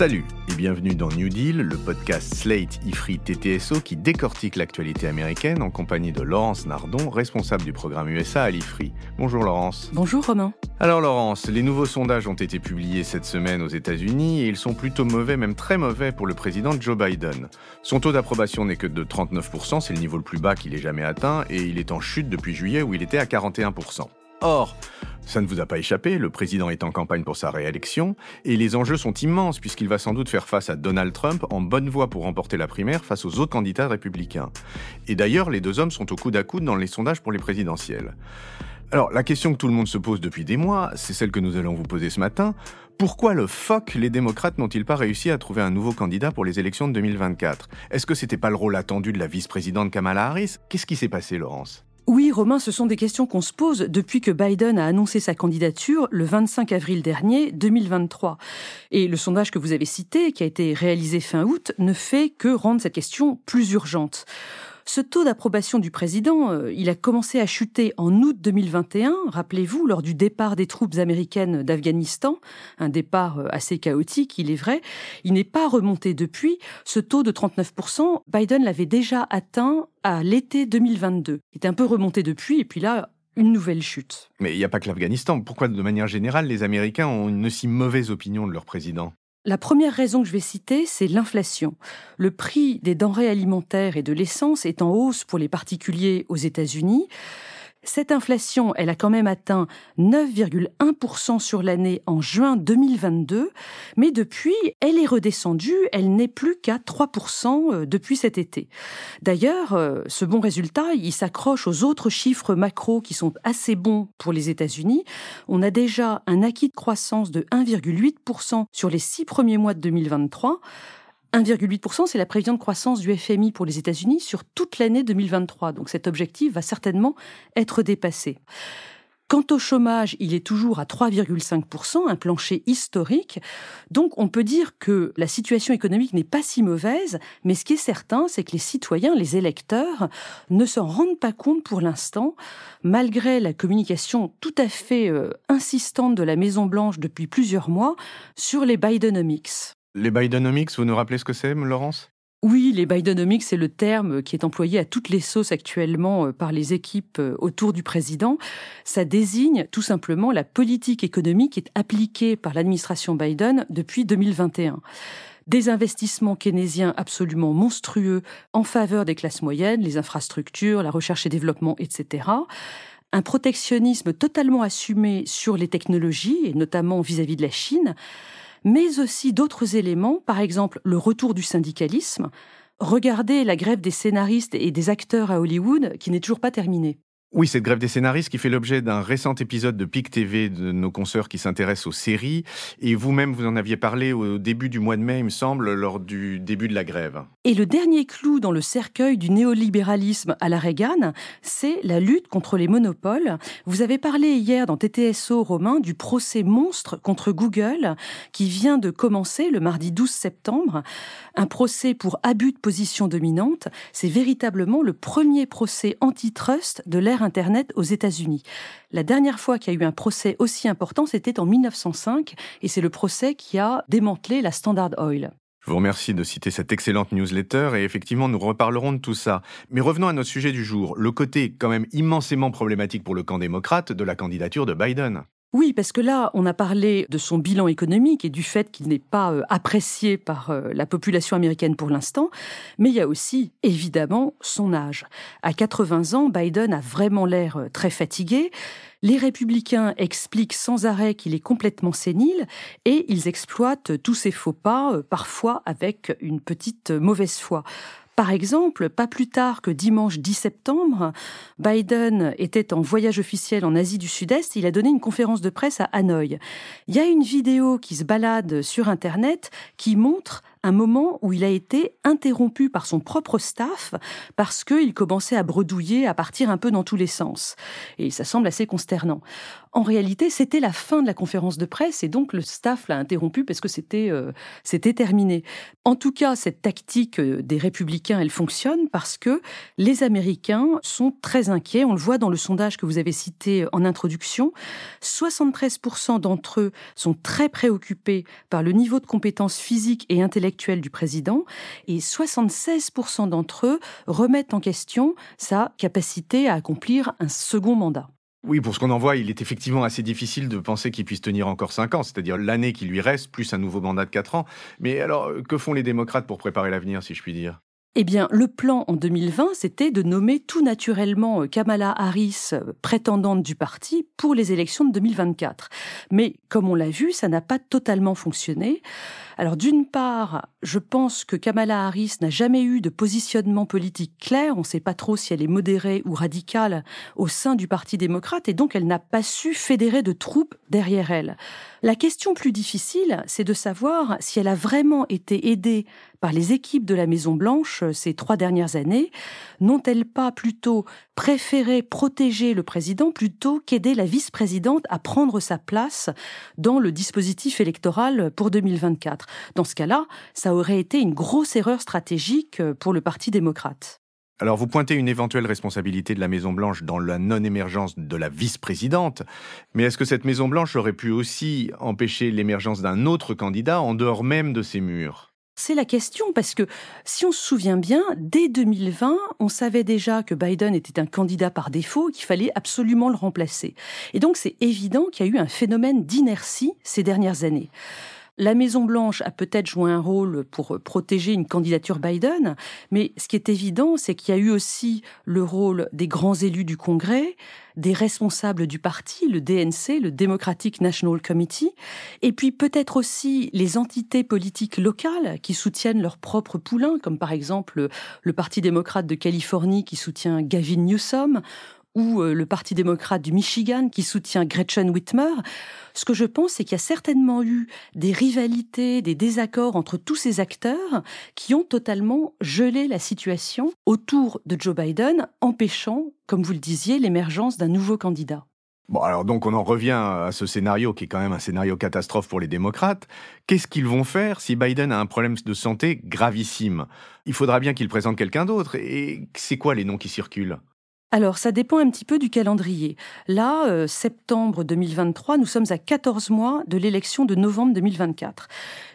Salut et bienvenue dans New Deal, le podcast Slate Ifri TTSO qui décortique l'actualité américaine en compagnie de Laurence Nardon, responsable du programme USA à l'Ifri. Bonjour Laurence. Bonjour Romain. Alors Laurence, les nouveaux sondages ont été publiés cette semaine aux États-Unis et ils sont plutôt mauvais, même très mauvais pour le président Joe Biden. Son taux d'approbation n'est que de 39%, c'est le niveau le plus bas qu'il ait jamais atteint et il est en chute depuis juillet où il était à 41%. Or, ça ne vous a pas échappé, le président est en campagne pour sa réélection, et les enjeux sont immenses puisqu'il va sans doute faire face à Donald Trump en bonne voie pour remporter la primaire face aux autres candidats républicains. Et d'ailleurs, les deux hommes sont au coude à coude dans les sondages pour les présidentielles. Alors, la question que tout le monde se pose depuis des mois, c'est celle que nous allons vous poser ce matin. Pourquoi le fuck les démocrates n'ont-ils pas réussi à trouver un nouveau candidat pour les élections de 2024 Est-ce que c'était pas le rôle attendu de la vice-présidente Kamala Harris? Qu'est-ce qui s'est passé, Laurence? Oui, Romain, ce sont des questions qu'on se pose depuis que Biden a annoncé sa candidature le 25 avril dernier, 2023. Et le sondage que vous avez cité, qui a été réalisé fin août, ne fait que rendre cette question plus urgente. Ce taux d'approbation du président, euh, il a commencé à chuter en août 2021, rappelez-vous, lors du départ des troupes américaines d'Afghanistan, un départ euh, assez chaotique, il est vrai. Il n'est pas remonté depuis. Ce taux de 39%, Biden l'avait déjà atteint à l'été 2022. Il est un peu remonté depuis, et puis là, une nouvelle chute. Mais il n'y a pas que l'Afghanistan. Pourquoi, de manière générale, les Américains ont une si mauvaise opinion de leur président? La première raison que je vais citer, c'est l'inflation. Le prix des denrées alimentaires et de l'essence est en hausse pour les particuliers aux États-Unis. Cette inflation, elle a quand même atteint 9,1% sur l'année en juin 2022, mais depuis, elle est redescendue, elle n'est plus qu'à 3% euh, depuis cet été. D'ailleurs, euh, ce bon résultat, il s'accroche aux autres chiffres macro qui sont assez bons pour les États-Unis. On a déjà un acquis de croissance de 1,8% sur les six premiers mois de 2023. 1,8%, c'est la prévision de croissance du FMI pour les États-Unis sur toute l'année 2023. Donc cet objectif va certainement être dépassé. Quant au chômage, il est toujours à 3,5%, un plancher historique. Donc on peut dire que la situation économique n'est pas si mauvaise, mais ce qui est certain, c'est que les citoyens, les électeurs, ne s'en rendent pas compte pour l'instant, malgré la communication tout à fait euh, insistante de la Maison-Blanche depuis plusieurs mois sur les Bidenomics. Les Bidenomics, vous nous rappelez ce que c'est, Laurence? Oui, les Bidenomics, c'est le terme qui est employé à toutes les sauces actuellement euh, par les équipes euh, autour du président. Ça désigne tout simplement la politique économique qui est appliquée par l'administration Biden depuis 2021 des investissements keynésiens absolument monstrueux en faveur des classes moyennes, les infrastructures, la recherche et développement, etc. Un protectionnisme totalement assumé sur les technologies, et notamment vis à -vis de la Chine mais aussi d'autres éléments, par exemple le retour du syndicalisme. Regardez la grève des scénaristes et des acteurs à Hollywood qui n'est toujours pas terminée. Oui, cette grève des scénaristes qui fait l'objet d'un récent épisode de PIC TV de nos consoeurs qui s'intéressent aux séries. Et vous-même, vous en aviez parlé au début du mois de mai, il me semble, lors du début de la grève. Et le dernier clou dans le cercueil du néolibéralisme à la Reagan, c'est la lutte contre les monopoles. Vous avez parlé hier dans TTSO Romain du procès monstre contre Google qui vient de commencer le mardi 12 septembre. Un procès pour abus de position dominante. C'est véritablement le premier procès antitrust de l'ère Internet aux États-Unis. La dernière fois qu'il y a eu un procès aussi important, c'était en 1905, et c'est le procès qui a démantelé la Standard Oil. Je vous remercie de citer cette excellente newsletter et effectivement nous reparlerons de tout ça. Mais revenons à notre sujet du jour, le côté quand même immensément problématique pour le camp démocrate de la candidature de Biden. Oui, parce que là, on a parlé de son bilan économique et du fait qu'il n'est pas euh, apprécié par euh, la population américaine pour l'instant, mais il y a aussi, évidemment, son âge. À 80 ans, Biden a vraiment l'air euh, très fatigué. Les républicains expliquent sans arrêt qu'il est complètement sénile et ils exploitent tous ses faux pas, parfois avec une petite mauvaise foi. Par exemple, pas plus tard que dimanche 10 septembre, Biden était en voyage officiel en Asie du Sud-Est. Il a donné une conférence de presse à Hanoï. Il y a une vidéo qui se balade sur Internet qui montre un moment où il a été interrompu par son propre staff parce qu'il commençait à bredouiller, à partir un peu dans tous les sens. Et ça semble assez consternant. En réalité, c'était la fin de la conférence de presse et donc le staff l'a interrompu parce que c'était euh, c'était terminé. En tout cas, cette tactique euh, des républicains, elle fonctionne parce que les Américains sont très inquiets. On le voit dans le sondage que vous avez cité en introduction. 73% d'entre eux sont très préoccupés par le niveau de compétences physiques et intellectuelles du président et 76% d'entre eux remettent en question sa capacité à accomplir un second mandat. Oui, pour ce qu'on en voit, il est effectivement assez difficile de penser qu'il puisse tenir encore 5 ans, c'est-à-dire l'année qui lui reste, plus un nouveau mandat de 4 ans. Mais alors, que font les démocrates pour préparer l'avenir, si je puis dire? Eh bien, le plan en 2020, c'était de nommer tout naturellement euh, Kamala Harris euh, prétendante du parti pour les élections de 2024. Mais comme on l'a vu, ça n'a pas totalement fonctionné. Alors d'une part, je pense que Kamala Harris n'a jamais eu de positionnement politique clair, on ne sait pas trop si elle est modérée ou radicale au sein du Parti démocrate et donc elle n'a pas su fédérer de troupes derrière elle. La question plus difficile, c'est de savoir si elle a vraiment été aidée par les équipes de la Maison Blanche euh, ces trois dernières années. N'ont-elles pas plutôt préféré protéger le président plutôt qu'aider la vice-présidente à prendre sa place dans le dispositif électoral pour 2024 Dans ce cas-là, ça aurait été une grosse erreur stratégique euh, pour le Parti démocrate. Alors vous pointez une éventuelle responsabilité de la Maison-Blanche dans la non-émergence de la vice-présidente, mais est-ce que cette Maison-Blanche aurait pu aussi empêcher l'émergence d'un autre candidat en dehors même de ses murs? C'est la question parce que si on se souvient bien, dès 2020, on savait déjà que Biden était un candidat par défaut, qu'il fallait absolument le remplacer. Et donc c'est évident qu'il y a eu un phénomène d'inertie ces dernières années. La Maison-Blanche a peut-être joué un rôle pour protéger une candidature Biden, mais ce qui est évident, c'est qu'il y a eu aussi le rôle des grands élus du Congrès, des responsables du parti, le DNC, le Democratic National Committee, et puis peut-être aussi les entités politiques locales qui soutiennent leurs propres poulains, comme par exemple le Parti démocrate de Californie qui soutient Gavin Newsom, ou euh, le Parti démocrate du Michigan qui soutient Gretchen Whitmer. Ce que je pense, c'est qu'il y a certainement eu des rivalités, des désaccords entre tous ces acteurs qui ont totalement gelé la situation autour de Joe Biden, empêchant, comme vous le disiez, l'émergence d'un nouveau candidat. Bon, alors donc on en revient à ce scénario qui est quand même un scénario catastrophe pour les démocrates. Qu'est-ce qu'ils vont faire si Biden a un problème de santé gravissime? Il faudra bien qu'il présente quelqu'un d'autre. Et c'est quoi les noms qui circulent? Alors, ça dépend un petit peu du calendrier. Là, euh, septembre 2023, nous sommes à 14 mois de l'élection de novembre 2024.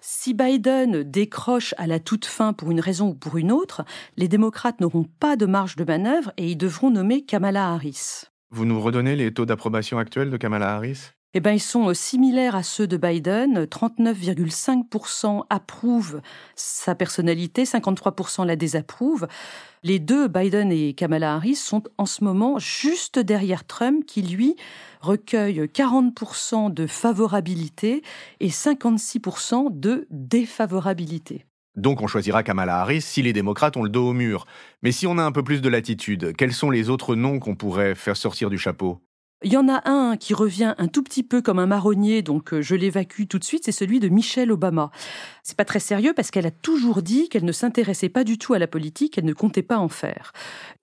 Si Biden décroche à la toute fin pour une raison ou pour une autre, les démocrates n'auront pas de marge de manœuvre et ils devront nommer Kamala Harris. Vous nous redonnez les taux d'approbation actuels de Kamala Harris? Eh ben, ils sont euh, similaires à ceux de Biden. 39,5% approuvent sa personnalité, 53% la désapprouvent. Les deux, Biden et Kamala Harris, sont en ce moment juste derrière Trump, qui lui recueille 40% de favorabilité et 56% de défavorabilité. Donc on choisira Kamala Harris si les démocrates ont le dos au mur. Mais si on a un peu plus de latitude, quels sont les autres noms qu'on pourrait faire sortir du chapeau? Il y en a un qui revient un tout petit peu comme un marronnier, donc euh, je l'évacue tout de suite, c'est celui de Michelle Obama. C'est pas très sérieux parce qu'elle a toujours dit qu'elle ne s'intéressait pas du tout à la politique, elle ne comptait pas en faire.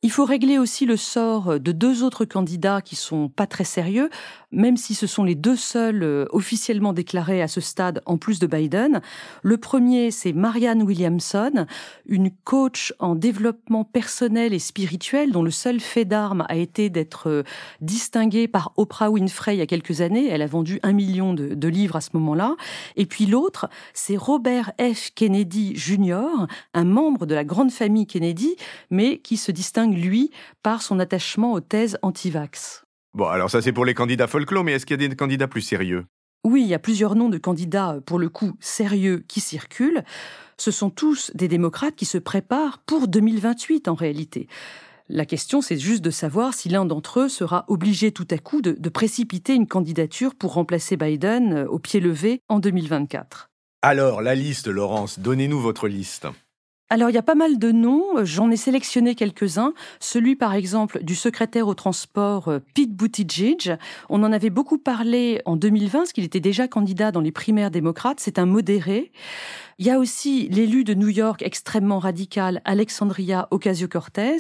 Il faut régler aussi le sort de deux autres candidats qui sont pas très sérieux, même si ce sont les deux seuls euh, officiellement déclarés à ce stade en plus de Biden. Le premier, c'est Marianne Williamson, une coach en développement personnel et spirituel dont le seul fait d'armes a été d'être euh, distinguée par Oprah Winfrey il y a quelques années. Elle a vendu un million de, de livres à ce moment-là. Et puis l'autre, c'est Robert F. Kennedy Jr., un membre de la grande famille Kennedy, mais qui se distingue, lui, par son attachement aux thèses anti-vax. Bon, alors ça c'est pour les candidats folklore, mais est-ce qu'il y a des candidats plus sérieux? Oui, il y a plusieurs noms de candidats, pour le coup, sérieux qui circulent. Ce sont tous des démocrates qui se préparent pour 2028 en réalité. La question, c'est juste de savoir si l'un d'entre eux sera obligé tout à coup de, précipiter une candidature pour remplacer Biden euh, au pied levé en 2024. Alors, la liste, Laurence, donnez-nous votre liste. Alors il y a pas mal de noms, j'en ai sélectionné quelques-uns. Celui par exemple du secrétaire au transport euh, Pete Buttigieg. On en avait beaucoup parlé en 2020, parce qu'il était déjà candidat dans les primaires démocrates. C'est un modéré. Il y a aussi l'élu de New York extrêmement radical, Alexandria Ocasio-Cortez.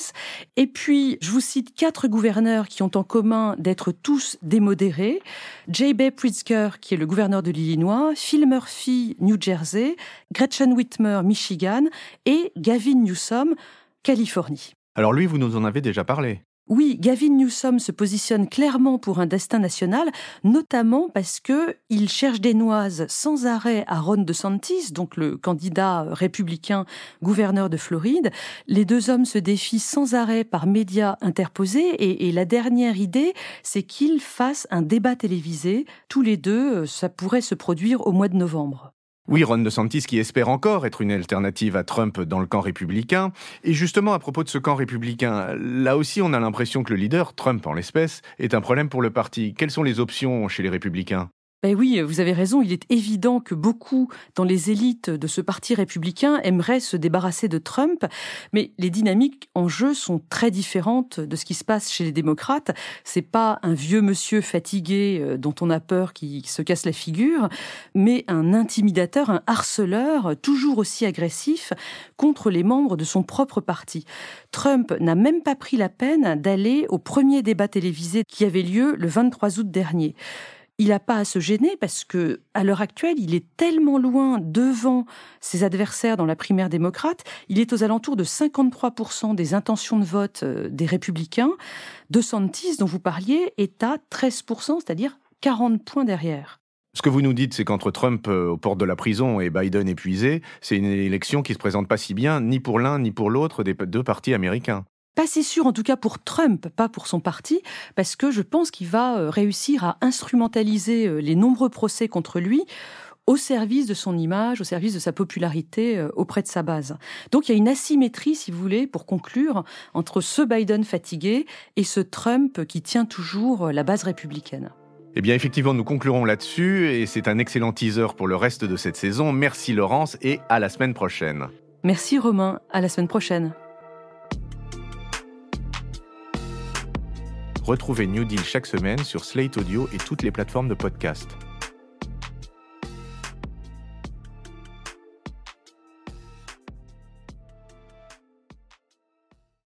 Et puis, je vous cite quatre gouverneurs qui ont en commun d'être tous démodérés. J.B. Pritzker, qui est le gouverneur de l'Illinois, Phil Murphy, New Jersey, Gretchen Whitmer, Michigan, et Gavin Newsom, Californie. Alors lui, vous nous en avez déjà parlé. Oui, Gavin Newsom se positionne clairement pour un destin national, notamment parce que il cherche des noises sans arrêt à Ron DeSantis, donc le candidat républicain gouverneur de Floride. Les deux hommes se défient sans arrêt par médias interposés et, et la dernière idée, c'est qu'ils fassent un débat télévisé. Tous les deux, ça pourrait se produire au mois de novembre. Oui, Ron DeSantis qui espère encore être une alternative à Trump dans le camp républicain. Et justement, à propos de ce camp républicain, là aussi, on a l'impression que le leader, Trump en l'espèce, est un problème pour le parti. Quelles sont les options chez les républicains? Ben oui, vous avez raison. Il est évident que beaucoup dans les élites de ce parti républicain aimeraient se débarrasser de Trump, mais les dynamiques en jeu sont très différentes de ce qui se passe chez les démocrates. C'est pas un vieux monsieur fatigué euh, dont on a peur qui se casse la figure, mais un intimidateur, un harceleur toujours aussi agressif contre les membres de son propre parti. Trump n'a même pas pris la peine d'aller au premier débat télévisé qui avait lieu le 23 août dernier il n'a pas à se gêner parce que, à l'heure actuelle, il est tellement loin devant ses adversaires dans la primaire démocrate. Il est aux alentours de 53% des intentions de vote euh, des républicains. De Santis, dont vous parliez, est à 13%, c'est-à-dire 40 points derrière. Ce que vous nous dites, c'est qu'entre Trump euh, aux portes de la prison et Biden épuisé, c'est une élection qui se présente pas si bien, ni pour l'un ni pour l'autre des deux partis américains. Pas si sûr, en tout cas pour Trump, pas pour son parti, parce que je pense qu'il va euh, réussir à instrumentaliser euh, les nombreux procès contre lui au service de son image, au service de sa popularité euh, auprès de sa base. Donc il y a une asymétrie, si vous voulez, pour conclure, entre ce Biden fatigué et ce Trump qui tient toujours la base républicaine. Eh bien, effectivement, nous conclurons là-dessus et c'est un excellent teaser pour le reste de cette saison. Merci Laurence et à la semaine prochaine. Merci Romain, à la semaine prochaine. Retrouvez New Deal chaque semaine sur Slate Audio et toutes les plateformes de podcast.